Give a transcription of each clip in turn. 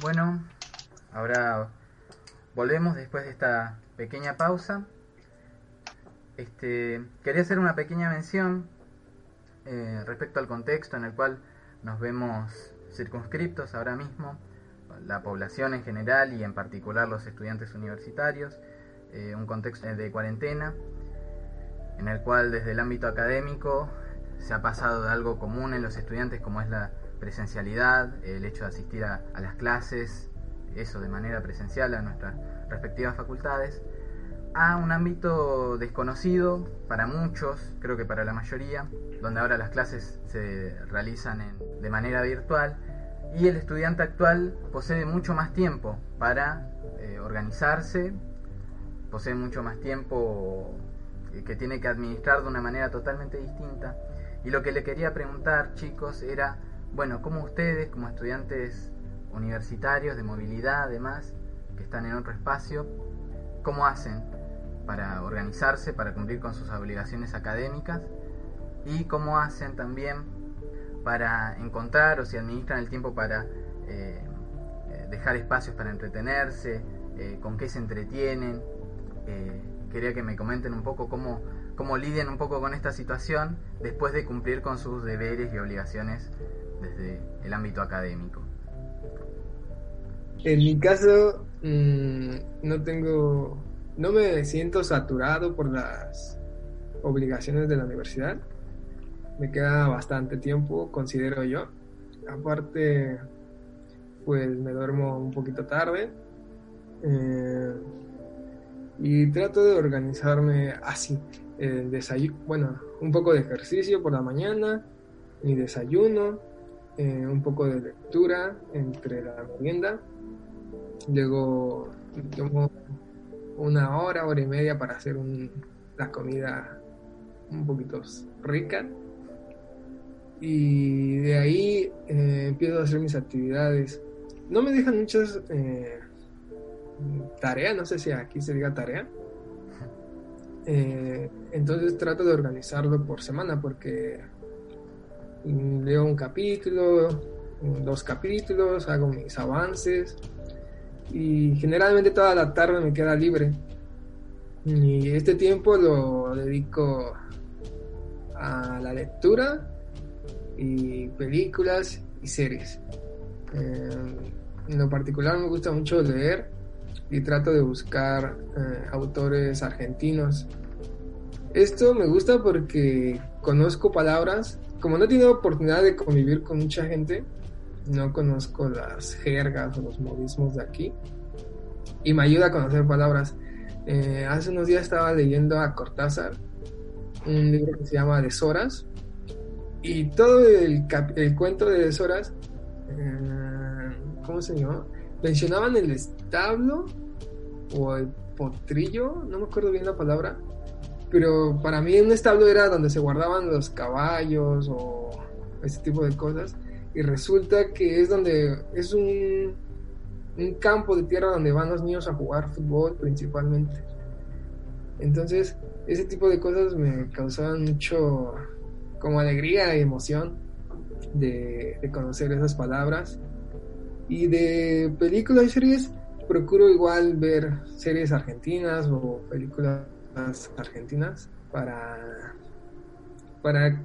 Bueno, ahora volvemos después de esta pequeña pausa. Este, quería hacer una pequeña mención eh, respecto al contexto en el cual nos vemos circunscriptos ahora mismo, la población en general y en particular los estudiantes universitarios, eh, un contexto de cuarentena en el cual desde el ámbito académico se ha pasado de algo común en los estudiantes como es la presencialidad, el hecho de asistir a, las clases, eso de manera presencial a nuestras respectivas facultades, a un ámbito desconocido para muchos, creo que para la mayoría, donde ahora las clases se realizan de manera virtual y el estudiante actual posee mucho más tiempo para eh, organizarse, posee mucho más tiempo eh, que tiene que administrar de una manera totalmente distinta. Y lo que le quería preguntar, chicos, era bueno, como ustedes, como estudiantes universitarios de movilidad además, que están en otro espacio, ¿cómo hacen para organizarse, para cumplir con sus obligaciones académicas? Y cómo hacen también para encontrar o si administran el tiempo para eh, eh, dejar espacios para entretenerse, eh, con qué se entretienen. quería que me comenten un poco cómo, cómo lidian un poco con esta situación después de cumplir con sus deberes y obligaciones desde el ámbito académico? En mi caso, mm, no tengo, no me siento saturado por las obligaciones de la universidad. Me queda bastante tiempo, considero yo. Aparte, pues me duermo un poquito tarde. Eh, y trato de organizarme así. El desayuno, bueno, un poco de ejercicio por la mañana, mi desayuno, eh, un poco de lectura entre la merienda. Luego tomo una hora, hora y media para hacer la comida un poquito rica. Y de ahí eh, empiezo a hacer mis actividades. No me dejan muchas eh, tareas, no sé si aquí se diga tarea. entonces trato de organizarlo por semana porque leo un capítulo, dos capítulos, hago mis avances y generalmente toda la tarde me queda libre. Y este tiempo lo dedico a la lectura y películas y series. Eh, en lo particular me gusta mucho leer y trato de buscar eh, autores argentinos. Esto me gusta porque conozco palabras como no he tenido oportunidad de convivir con mucha gente, no conozco las jergas o los modismos de aquí y me ayuda a conocer palabras. Eh, hace unos días estaba leyendo a Cortázar un libro que se llama Deshoras y todo el, cuento de Deshoras, eh, ¿cómo se llama? Mencionaban el establo o el potrillo, no me acuerdo bien la palabra, pero para mí un establo era donde se guardaban los caballos o ese tipo de cosas. Y resulta que es donde es un, un campo de tierra donde van los niños a jugar fútbol principalmente. Entonces, ese tipo de cosas me causaban mucho como alegría y emoción de, de, conocer esas palabras. Y de películas y series, procuro igual ver series argentinas o películas argentinas para, para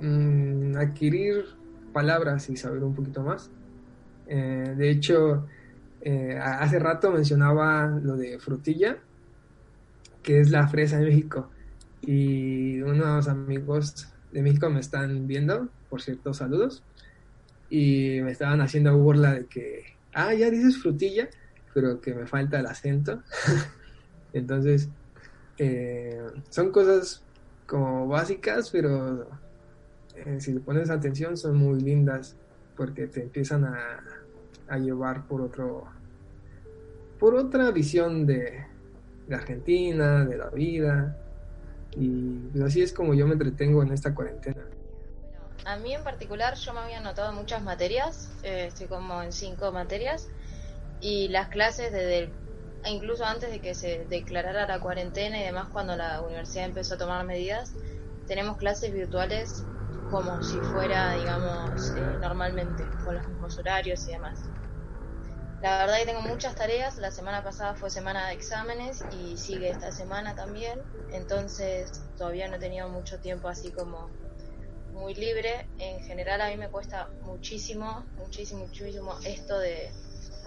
mm, adquirir palabras y saber un poquito más. Eh, de hecho, eh, hace rato mencionaba lo de frutilla, que es la fresa de México. Y unos amigos de México me están viendo, por cierto, saludos. Y me estaban haciendo burla de que, ah, ya dices frutilla, pero que me falta el acento. Entonces, eh, son cosas como básicas, pero eh, si le pones atención son muy lindas porque te empiezan a, a llevar por otro por otra visión de, de Argentina, de la vida. Y pues así es como yo me entretengo en esta cuarentena. A mí en particular yo me había anotado muchas materias, eh, estoy como en cinco materias, y las clases desde incluso antes de que se declarara la cuarentena y demás cuando la universidad empezó a tomar medidas, tenemos clases virtuales como si fuera, digamos, eh, normalmente, con los mismos horarios y demás. La verdad que tengo muchas tareas, la semana pasada fue semana de exámenes y sigue esta semana también, entonces todavía no he tenido mucho tiempo así como muy libre. En general a mí me cuesta muchísimo, muchísimo, muchísimo esto de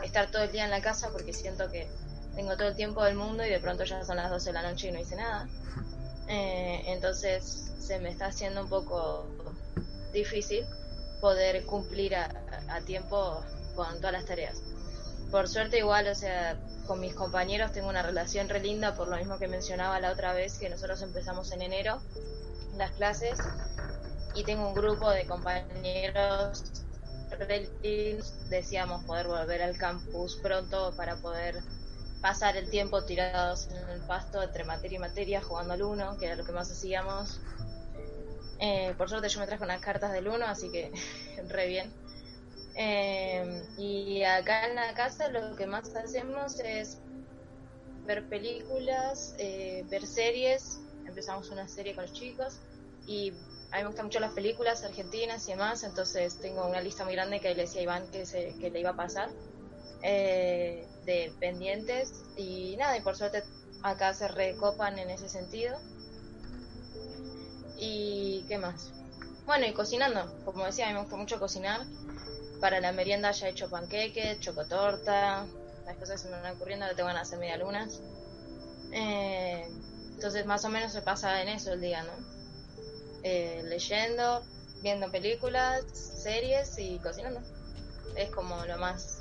estar todo el día en la casa porque siento que tengo todo el tiempo del mundo y de pronto ya son las 12 de la noche y no hice nada. Eh, entonces se me está haciendo un poco difícil poder cumplir a, a tiempo con todas las tareas. Por suerte igual, o sea, con mis compañeros tengo una relación re linda por lo mismo que mencionaba la otra vez que nosotros empezamos en enero las clases y tengo un grupo de compañeros deseamos poder volver al campus pronto para poder pasar el tiempo tirados en el pasto entre materia y materia jugando al uno, que era lo que más hacíamos. Eh, por suerte yo me traje unas cartas del uno, así que re bien. Eh, y acá en la casa lo que más hacemos es ver películas, eh, ver series. Empezamos una serie con los chicos y a mí me gustan mucho las películas argentinas y demás, entonces tengo una lista muy grande que le decía a Iván que, se, que le iba a pasar eh, de pendientes y nada, y por suerte acá se recopan en ese sentido. ¿Y qué más? Bueno, y cocinando, como decía, a mí me gusta mucho cocinar. Para la merienda ya he hecho panqueques, chocotorta, las cosas se me van ocurriendo que te van a hacer media lunas. Eh, entonces más o menos se pasa en eso el día, ¿no? Eh, leyendo, viendo películas, series y cocinando. Es como lo más...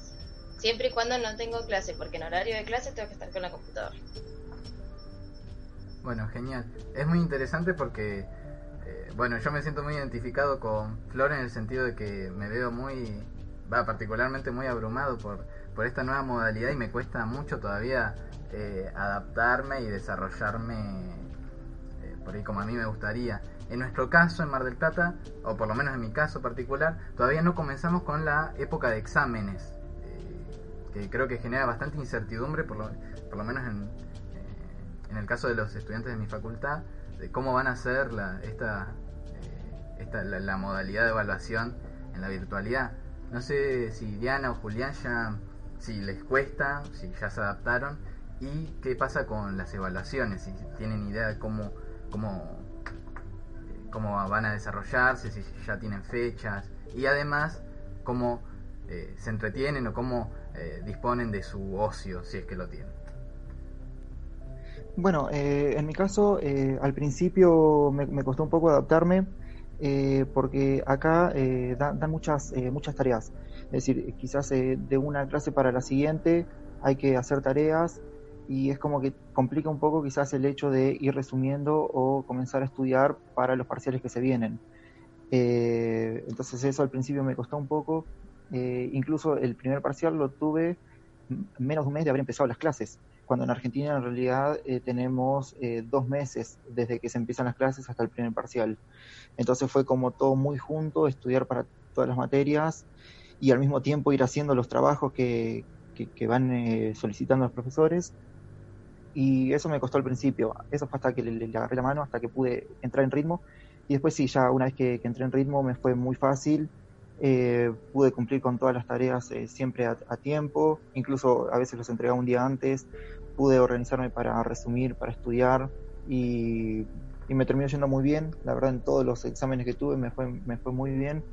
Siempre y cuando no tengo clase, porque en horario de clase tengo que estar con la computadora. Bueno, genial. Es muy interesante porque, eh, bueno, yo me siento muy identificado con Flor en el sentido de que me veo muy, va, particularmente muy abrumado por, por esta nueva modalidad y me cuesta mucho todavía eh, adaptarme y desarrollarme por ahí como a mí me gustaría. En nuestro caso, en Mar del Plata, o por lo menos en mi caso particular, todavía no comenzamos con la época de exámenes, eh, creo que genera bastante incertidumbre, por lo, por lo menos en, eh, en, el caso de los estudiantes de mi facultad, de cómo van a ser la, esta, eh, esta la, modalidad de evaluación en la virtualidad. No sé si Diana o Julián ya, si les cuesta, si ya se adaptaron, y qué pasa con las evaluaciones, si tienen idea de cómo, cómo cómo van a desarrollarse, si ya tienen fechas y además cómo se entretienen o cómo eh, disponen de su ocio, si es que lo tienen. Bueno, eh, en mi caso, al principio me, costó un poco adaptarme porque acá dan, muchas, muchas tareas. Es decir, quizás de una clase para la siguiente hay que hacer tareas y es como que complica un poco quizás el hecho de ir resumiendo o comenzar a estudiar para los parciales que se vienen. Eh, entonces eso al principio me costó un poco, eh, incluso el primer parcial lo tuve menos de un mes de haber empezado las clases, cuando en Argentina en realidad eh, tenemos dos meses desde que se empiezan las clases hasta el primer parcial. Entonces fue como todo muy junto, estudiar para todas las materias y al mismo tiempo ir haciendo los trabajos que, que van solicitando los profesores y eso me costó al principio. Eso fue hasta que le, agarré la mano, hasta que pude entrar en ritmo. Y después sí, ya una vez que, entré en ritmo me fue muy fácil. Eh, pude cumplir con todas las tareas eh, siempre a, tiempo. Incluso a veces los entregaba un día antes. Pude organizarme para resumir, para estudiar. Y, me terminó yendo muy bien. La verdad, en todos los exámenes que tuve me fue, me fue muy bien.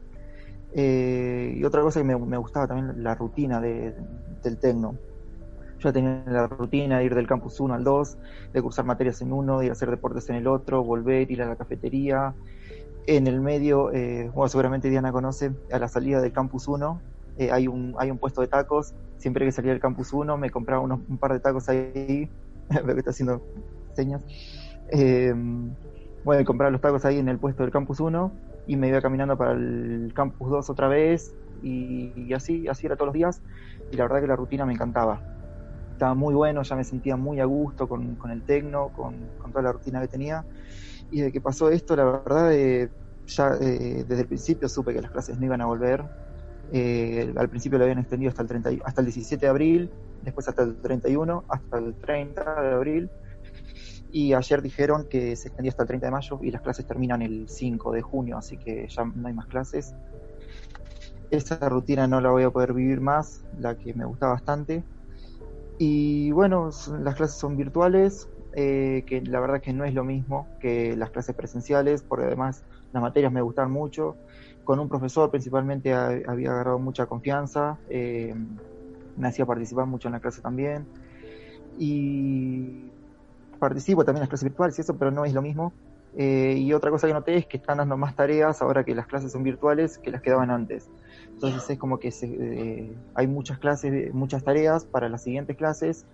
Eh, y otra cosa que me, gustaba también, la rutina de, del tecno ya tenía la rutina de ir del campus 1 al 2, de cursar materias en uno, de ir a hacer deportes en el otro, volver, ir a la cafetería. En el medio, eh, bueno, seguramente Diana conoce, a la salida del campus 1 eh, hay, un, hay un puesto de tacos. Siempre que salía del campus 1 me compraba unos, un par de tacos ahí. Veo que está haciendo señas. Eh, bueno, compraba los tacos ahí en el puesto del campus 1 y me iba caminando para el campus 2 otra vez y, así, así era todos los días y la verdad que la rutina me encantaba. Estaba muy bueno, ya me sentía muy a gusto con, el tecno, con, toda la rutina que tenía y de que pasó esto, la verdad, eh, ya eh, desde el principio supe que las clases no iban a volver. Eh, al principio lo habían extendido hasta el, 30, hasta el 17 de abril, después hasta el 31, hasta el 30 de abril y ayer dijeron que se extendía hasta el 30 de mayo y las clases terminan el 5 de junio, así que ya no hay más clases. Esta rutina no la voy a poder vivir más, la que me gusta bastante. Y bueno, las clases son virtuales, eh, que la verdad que no es lo mismo que las clases presenciales, porque además las materias me gustan mucho. Con un profesor principalmente había agarrado mucha confianza, eh, me hacía participar mucho en la clase también. Y participo también en las clases virtuales y eso, pero no es lo mismo. Eh, y otra cosa que noté es que están dando más tareas ahora que las clases son virtuales que las que daban antes. Entonces es como que eh, hay muchas clases, muchas tareas para las siguientes clases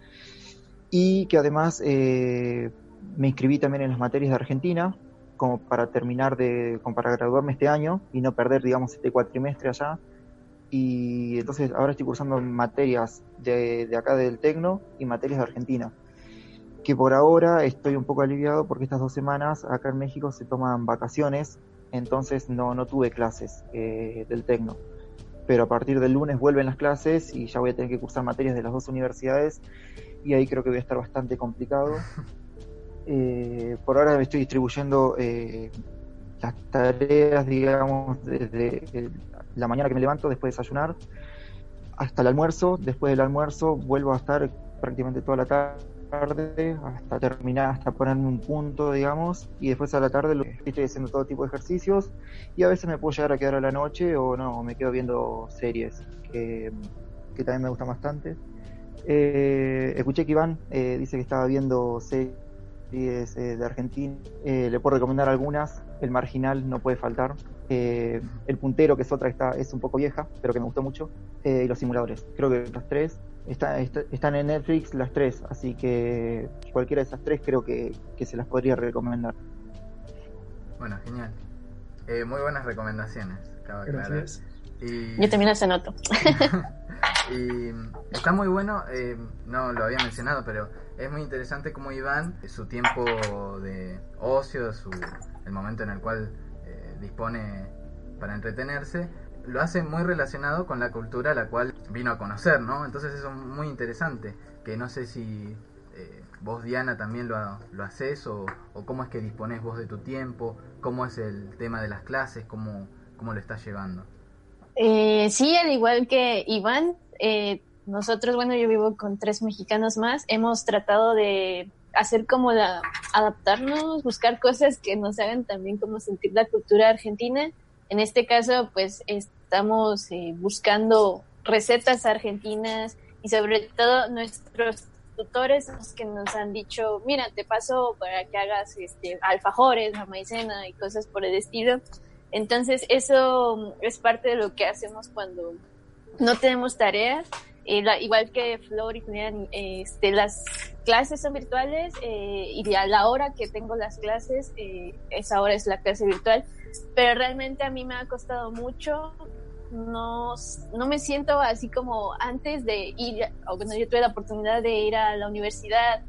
y que además eh, me inscribí también en las materias de Argentina como para terminar de, como para graduarme este año y no perder, digamos, este cuatrimestre allá. Y entonces ahora estoy cursando materias de, de acá del Tecno y materias de Argentina que por ahora estoy un poco aliviado porque estas dos semanas acá en México se toman vacaciones, entonces no, no tuve clases eh, del Tecno. Pero a partir del lunes vuelven las clases y ya voy a tener que cursar materias de las dos universidades y ahí creo que voy a estar bastante complicado. Eh, por ahora me estoy distribuyendo eh, las tareas, digamos, desde la mañana que me levanto después de desayunar hasta el almuerzo. Después del almuerzo vuelvo a estar prácticamente toda la tarde tarde hasta terminar, hasta ponerme un punto, digamos, y después a la tarde lo, estoy haciendo todo tipo de ejercicios y a veces me puedo llegar a quedar a la noche o no, me quedo viendo series que, también me gustan bastante. Eh, escuché que Iván eh, dice que estaba viendo series eh, de Argentina, le puedo recomendar algunas, El Marginal no puede faltar, El Puntero, que es otra que está, es un poco vieja, pero que me gustó mucho, y Los Simuladores, creo que los tres están en Netflix las tres, así que cualquiera de esas tres creo que, se las podría recomendar. Bueno, genial. Eh, muy buenas recomendaciones, Gracias. Y... Yo también las anoto. y está muy bueno, eh, no lo había mencionado, pero es muy interesante como Iván, su tiempo de ocio, su, el momento en el cual eh, dispone para entretenerse, lo hace muy relacionado con la cultura a la cual vino a conocer, ¿no? Entonces eso es muy interesante, que no sé si eh, vos, Diana, también lo, lo haces o, cómo es que dispones vos de tu tiempo, cómo es el tema de las clases, cómo, cómo lo estás llevando. Eh, sí, al igual que Iván, eh, nosotros, bueno, yo vivo con tres mexicanos más, hemos tratado de hacer como la, adaptarnos, buscar cosas que nos hagan también como sentir la cultura argentina. En este caso, pues estamos eh, buscando recetas argentinas y sobre todo nuestros tutores los que nos han dicho, mira, te paso para que hagas este, alfajores, la maicena y cosas por el estilo. Entonces eso es parte de lo que hacemos cuando no tenemos tareas. Eh, igual que Flor y Julián, este, las clases son virtuales eh, y a la hora que tengo las clases, eh, esa hora es la clase virtual, pero realmente a mí me ha costado mucho no, no me siento así como antes de ir, bueno, yo tuve la oportunidad de ir a la universidad,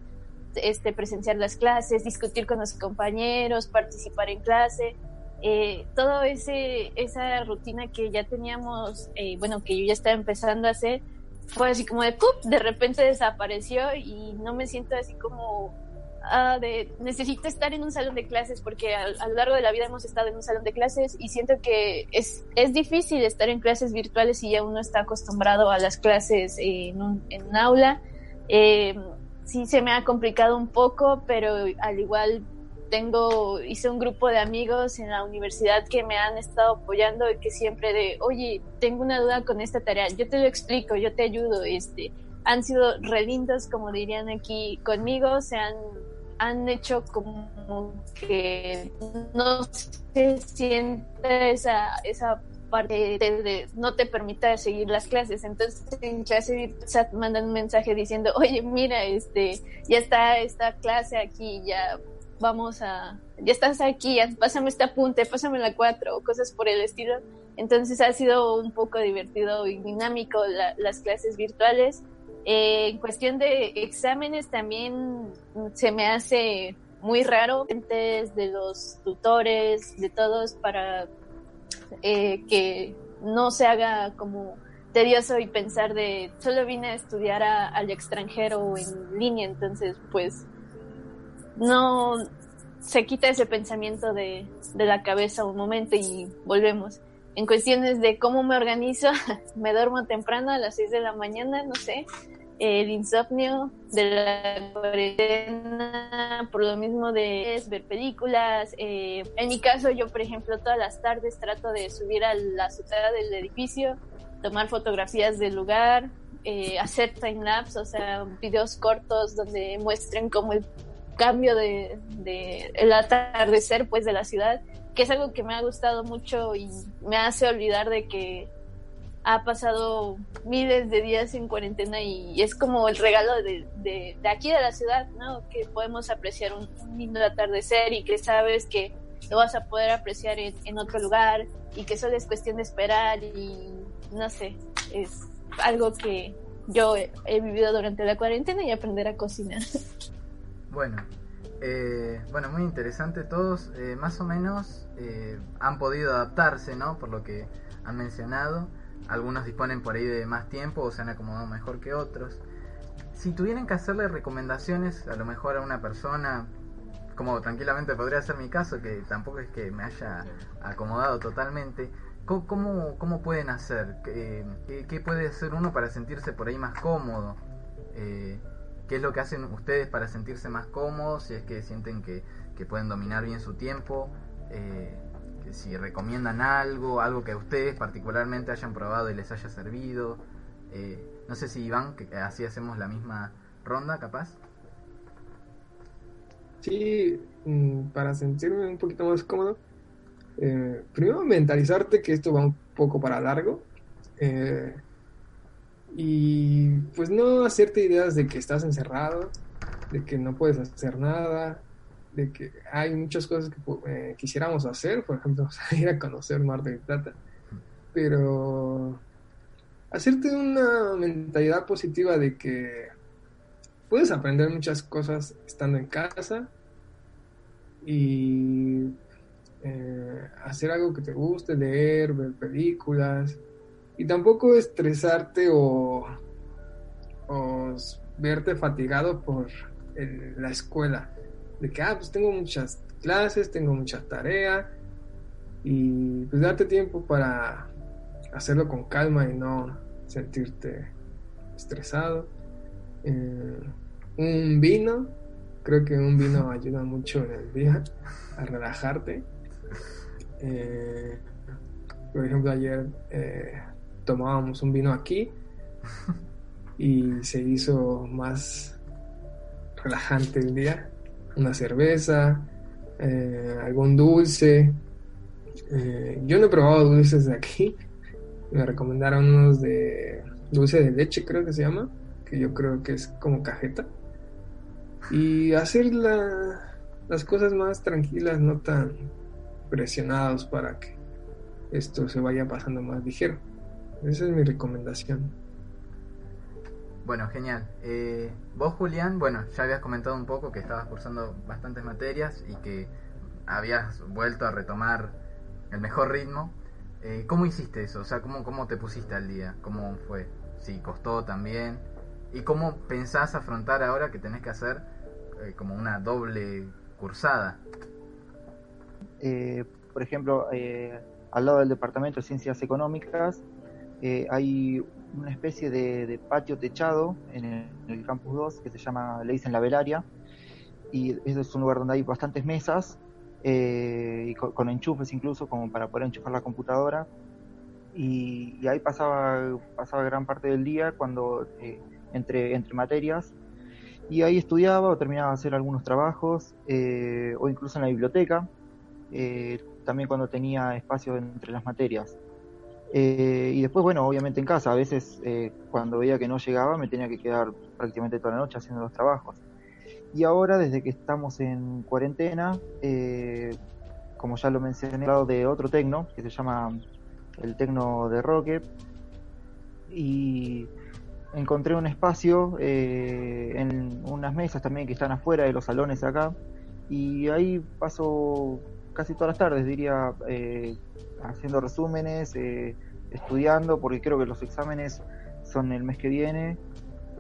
este, presenciar las clases, discutir con los compañeros, participar en clase, eh, todo ese, esa rutina que ya teníamos, eh, bueno, que yo ya estaba empezando a hacer, fue así como de, ¡pup! de repente desapareció y no me siento así como Ah, de necesito estar en un salón de clases porque a, lo largo de la vida hemos estado en un salón de clases y siento que es, es difícil estar en clases virtuales y ya uno está acostumbrado a las clases en un, en aula. Eh, sí se me ha complicado un poco, pero al igual tengo, hice un grupo de amigos en la universidad que me han estado apoyando y que siempre de, oye, tengo una duda con esta tarea, yo te lo explico, yo te ayudo, este, han sido relindos, como dirían aquí conmigo, se han han hecho como que no se siente esa, esa parte de, no te permita seguir las clases. Entonces en clase mandan un mensaje diciendo, oye, mira, este, ya está esta clase aquí, ya vamos a, ya estás aquí, pásame este apunte, pásame la cuatro, cosas por el estilo. Entonces ha sido un poco divertido y dinámico las clases virtuales. Eh, en cuestión de exámenes también se me hace muy raro de los tutores, de todos, para eh, que no se haga como tedioso y pensar de solo vine a estudiar al extranjero en línea, entonces pues no se quita ese pensamiento de, de la cabeza un momento y volvemos. En cuestiones de cómo me organizo, me duermo temprano a las 6 de la mañana, no sé, el insomnio de la cuarentena, por lo mismo de ver películas. Eh, en mi caso, yo, por ejemplo, todas las tardes trato de subir a la azotea del edificio, tomar fotografías del lugar, eh, hacer time-lapse, o sea, videos cortos donde muestren como el cambio de, de, el atardecer pues de la ciudad, que es algo que me ha gustado mucho y me hace olvidar de que ha pasado miles de días en cuarentena y es como el regalo de, de, aquí de la ciudad, ¿no? Que podemos apreciar un, lindo atardecer y que sabes que lo vas a poder apreciar en, otro lugar y que solo es cuestión de esperar y no sé, es algo que yo he, vivido durante la cuarentena y aprender a cocinar. Bueno, eh, bueno, muy interesante. Todos eh, más o menos eh, han podido adaptarse, ¿no? Por lo que han mencionado. Algunos disponen por ahí de más tiempo o se han acomodado mejor que otros. Si tuvieran que hacerle recomendaciones a lo mejor a una persona, como tranquilamente podría ser mi caso, que tampoco es que me haya acomodado totalmente, ¿cómo, pueden hacer? ¿Qué, ¿Qué, puede hacer uno para sentirse por ahí más cómodo? ¿Qué es lo que hacen ustedes para sentirse más cómodos? Si es que sienten que, que pueden dominar bien su tiempo. Eh, si recomiendan algo, algo que ustedes particularmente hayan probado y les haya servido. Eh, no sé si Iván, que así hacemos la misma ronda, capaz. Sí, mm, para sentirme un poquito más cómodo, eh, primero mentalizarte que esto va un poco para largo. Eh, y pues no hacerte ideas de que estás encerrado, de que no puedes hacer nada, de que hay muchas cosas que eh, quisiéramos hacer, por ejemplo, ir a conocer Mar del Plata, pero hacerte una mentalidad positiva de que puedes aprender muchas cosas estando en casa y eh, hacer algo que te guste, leer, ver películas y tampoco estresarte o, verte fatigado por la escuela de que, ah, pues tengo muchas clases, tengo mucha tarea y pues darte tiempo para hacerlo con calma y no sentirte estresado. Eh, un vino, creo que un vino ayuda mucho en el día a relajarte. Eh, por ejemplo, ayer eh, tomábamos un vino aquí y se hizo más relajante el día una cerveza, eh, algún dulce. Eh, yo no he probado dulces de aquí. Me recomendaron unos de dulce de leche, creo que se llama, que yo creo que es como cajeta. Y hacer las cosas más tranquilas, no tan presionados para que esto se vaya pasando más ligero. Esa es mi recomendación. Bueno, genial. Eh, vos, Julián, bueno, ya habías comentado un poco que estabas cursando bastantes materias y que habías vuelto a retomar el mejor ritmo. Eh, ¿Cómo hiciste eso? O sea, ¿cómo, ¿cómo te pusiste al día? ¿Cómo fue? Si costó también. ¿Y cómo pensás afrontar ahora que tenés que hacer eh, como una doble cursada? por ejemplo, al lado del Departamento de Ciencias Económicas hay una especie de, patio techado en el, campus 2 que se llama, le dicen la velaria, y eso es un lugar donde hay bastantes mesas, eh, y con, enchufes incluso, como para poder enchufar la computadora, y, ahí pasaba, pasaba gran parte del día cuando eh, entre, entre materias, y ahí estudiaba o terminaba de hacer algunos trabajos, eh, o incluso en la biblioteca, también cuando tenía espacio entre las materias. Eh, y después, bueno, obviamente en casa, a veces eh, cuando veía que no llegaba me tenía que quedar prácticamente toda la noche haciendo los trabajos. Y ahora, desde que estamos en cuarentena, eh, como ya lo mencioné, lado de otro tecno, que se llama el tecno de Roque, y encontré un espacio eh, en unas mesas también que están afuera de los salones acá, y ahí paso casi todas las tardes, diría, eh, haciendo resúmenes, estudiando, porque creo que los exámenes son el mes que viene,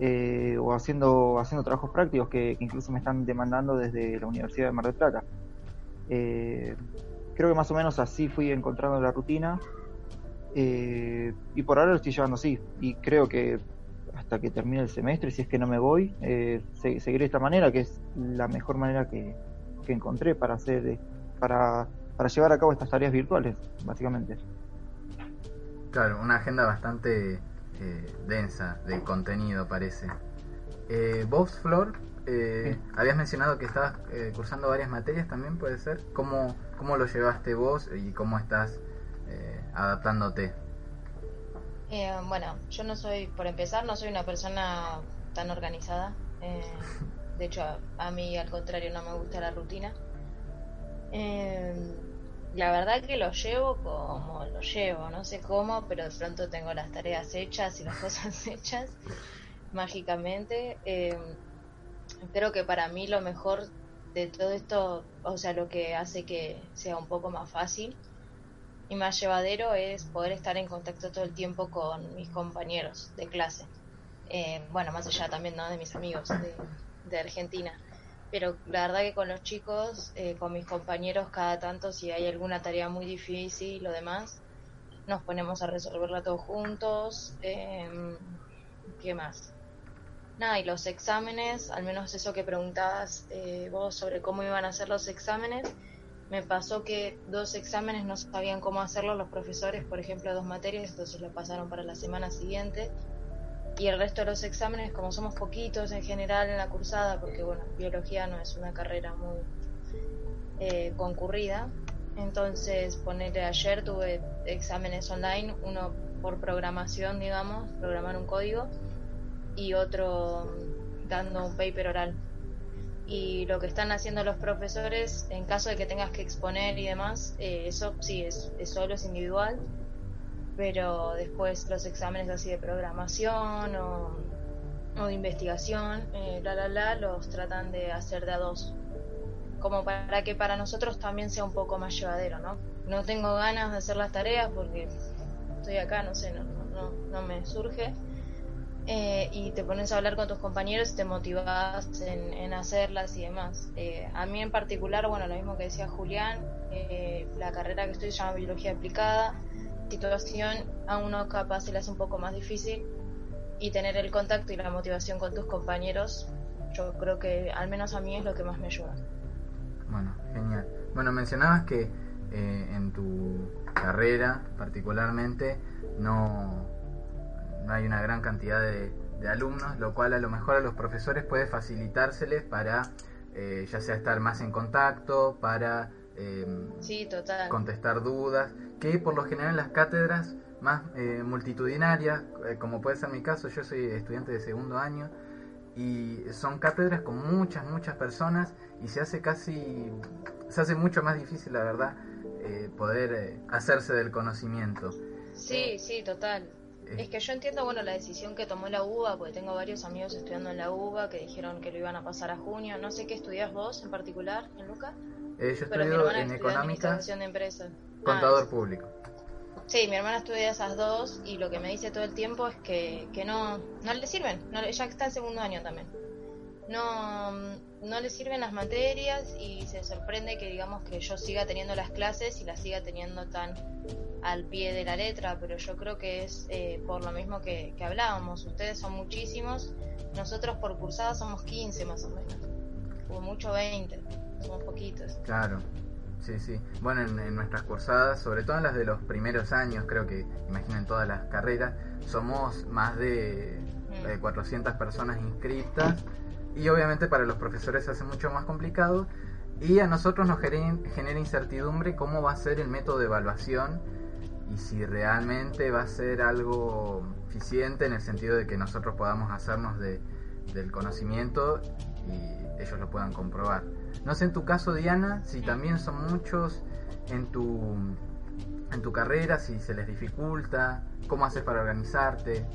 eh, o haciendo, haciendo trabajos prácticos que, incluso me están demandando desde la Universidad de Mar del Plata. Eh, creo que más o menos así fui encontrando la rutina eh, y por ahora lo estoy llevando así y creo que hasta que termine el semestre, si es que no me voy, seguiré de esta manera, que es la mejor manera que, que encontré para hacer para, para llevar a cabo estas tareas virtuales, básicamente. Claro, una agenda bastante eh, densa de contenido, parece. Eh, vos, Flor, eh, habías mencionado que estabas eh, cursando varias materias también, ¿puede ser? ¿Cómo, cómo lo llevaste vos y cómo estás adaptándote? bueno, yo no soy, por empezar, no soy una persona tan organizada. de hecho, a, a, mí al contrario no me gusta la rutina. La verdad que lo llevo como lo llevo, no sé cómo, pero de pronto tengo las tareas hechas y las cosas hechas mágicamente. Eh, creo que para mí lo mejor de todo esto, o sea, lo que hace que sea un poco más fácil y más llevadero es poder estar en contacto todo el tiempo con mis compañeros de clase. Eh, bueno, más allá también ¿no? de mis amigos de Argentina pero la verdad que con los chicos, eh, con mis compañeros, cada tanto, si hay alguna tarea muy difícil lo demás, nos ponemos a resolverla todos juntos. Eh, ¿Qué más? Nada, y los exámenes, al menos eso que preguntabas eh, vos sobre cómo iban a ser los exámenes, me pasó que dos exámenes no sabían cómo hacerlo los profesores, por ejemplo, dos materias, entonces lo pasaron para la semana siguiente y el resto de los exámenes, como somos poquitos en general en la cursada, porque bueno, biología no es una carrera muy eh, concurrida, entonces ponerle ayer tuve exámenes online, uno por programación, digamos, programar un código, y otro dando un paper oral. Y lo que están haciendo los profesores, en caso de que tengas que exponer y demás, eh, eso sí, es, es solo, es individual pero después los exámenes así de programación o, de investigación, eh, la, la, la, los tratan de hacer de a dos, como para que para nosotros también sea un poco más llevadero, ¿no? No tengo ganas de hacer las tareas porque estoy acá, no sé, no, no, no me surge. Eh, y te pones a hablar con tus compañeros y te motivas en, hacerlas y demás. Eh, a mí en particular, bueno, lo mismo que decía Julián, eh, la carrera que estoy se llama Biología Aplicada situación a uno capaz se le hace un poco más difícil y tener el contacto y la motivación con tus compañeros, yo creo que al menos a mí es lo que más me ayuda. Bueno, genial. Bueno, mencionabas que eh, en tu carrera particularmente no, no hay una gran cantidad de, alumnos, lo cual a lo mejor a los profesores puede facilitárseles para eh, ya sea estar más en contacto, para eh, sí, total. contestar dudas que por lo general en las cátedras más eh, multitudinarias, eh, como puede ser mi caso, yo soy estudiante de segundo año, y son cátedras con muchas, muchas personas y se hace casi, se hace mucho más difícil, la verdad, eh, poder hacerse del conocimiento. Sí, sí, total. Es que yo entiendo, bueno, la decisión que tomó la UBA, porque tengo varios amigos estudiando en la UBA que dijeron que lo iban a pasar a junio. No sé qué estudias vos en particular, en Luca. Yo estudio en económica. De empresas. Contador público. Sí, mi hermana estudia esas dos y lo que me dice todo el tiempo es que, que no, no le sirven. No, ella está en segundo año también. No, no le sirven las materias y se sorprende que digamos que yo siga teniendo las clases y las siga teniendo tan al pie de la letra, pero yo creo que es eh, por lo mismo que, que hablábamos. Ustedes son muchísimos, nosotros por cursada somos 15 más o menos, o mucho 20, somos poquitos. Claro. Sí, sí. Bueno, en, nuestras cursadas, sobre todo en las de los primeros años, creo que, imaginen todas las carreras, somos más de, 400 personas inscritas y obviamente para los profesores se hace mucho más complicado y a nosotros nos genera incertidumbre cómo va a ser el método de evaluación y si realmente va a ser algo eficiente en el sentido de que nosotros podamos hacernos de, del conocimiento y ellos lo puedan comprobar. No sé en tu caso, Diana, si también son muchos en tu, en tu carrera, si se les dificulta, cómo haces para organizarte.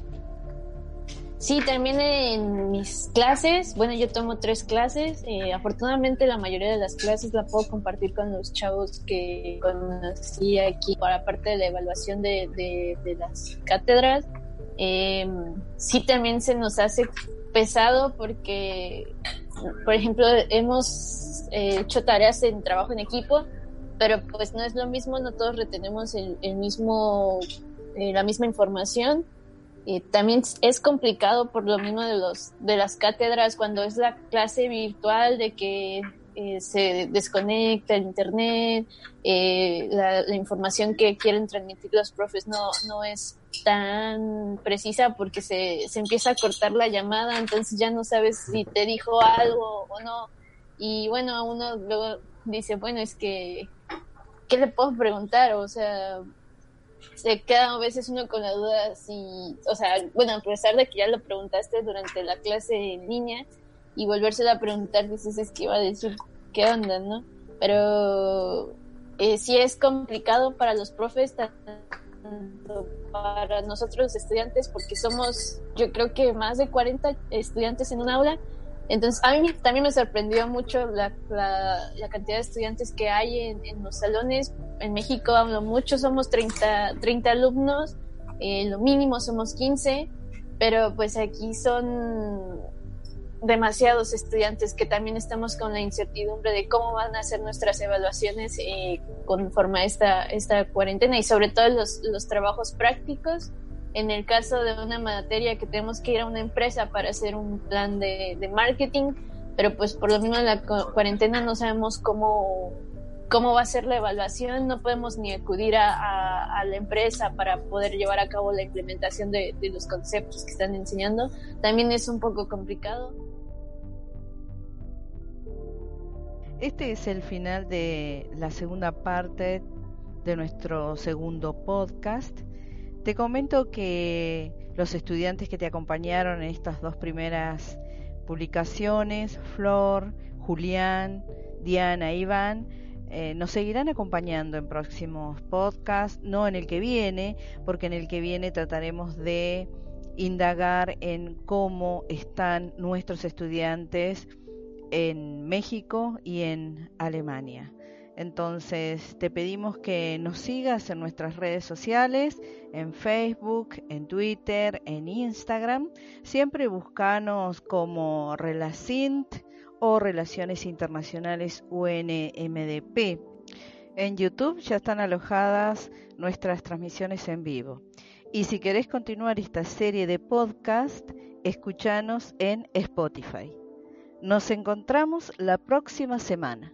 Sí, también en mis clases, bueno, yo tomo tres clases, eh, afortunadamente la mayoría de las clases la puedo compartir con los chavos que conocí aquí para parte de la evaluación de, de, las cátedras. Eh, sí, también se nos hace pesado porque, por ejemplo, hemos eh, hecho tareas en trabajo en equipo, pero pues no es lo mismo, no todos retenemos el, mismo, eh, la misma información. También es complicado por lo mismo de los de las cátedras cuando es la clase virtual de que eh, se desconecta el internet eh, la, información que quieren transmitir los profes no no es tan precisa porque se, se empieza a cortar la llamada entonces ya no sabes si te dijo algo o no. Y bueno uno luego dice bueno es que qué le puedo preguntar o sea se queda a veces uno con la duda si, o sea, bueno, a pesar de que ya lo preguntaste durante la clase en línea y volvérselo a preguntar, dices, es que iba a decir qué onda, ¿no? Pero eh, sí es complicado para los profes, tanto para nosotros estudiantes, porque somos, yo creo que más de 40 estudiantes en un aula, entonces, a mí también me sorprendió mucho la, la, cantidad de estudiantes que hay en, en, los salones. En México hablo mucho, somos 30, 30 alumnos, eh, lo mínimo somos 15, pero pues aquí son demasiados estudiantes que también estamos con la incertidumbre de cómo van a ser nuestras evaluaciones eh, conforme a esta, esta cuarentena y sobre todo los, los trabajos prácticos en el caso de una materia que tenemos que ir a una empresa para hacer un plan de, marketing, pero pues por lo mismo en la cuarentena no sabemos cómo, cómo va a ser la evaluación, no podemos ni acudir a, la empresa para poder llevar a cabo la implementación de, de los conceptos que están enseñando, también es un poco complicado. Este es el final de la segunda parte de nuestro segundo podcast. Te comento que los estudiantes que te acompañaron en estas dos primeras publicaciones, Flor, Julián, Diana, Iván, eh, nos seguirán acompañando en próximos podcasts, no en el que viene, porque en el que viene trataremos de indagar en cómo están nuestros estudiantes en México y en Alemania. Entonces te pedimos que nos sigas en nuestras redes sociales, en Facebook, en Twitter, en Instagram. Siempre buscanos como Relacint o Relaciones Internacionales UNMDP. En YouTube ya están alojadas nuestras transmisiones en vivo. Y si querés continuar esta serie de podcast, escuchanos en Spotify. Nos encontramos la próxima semana.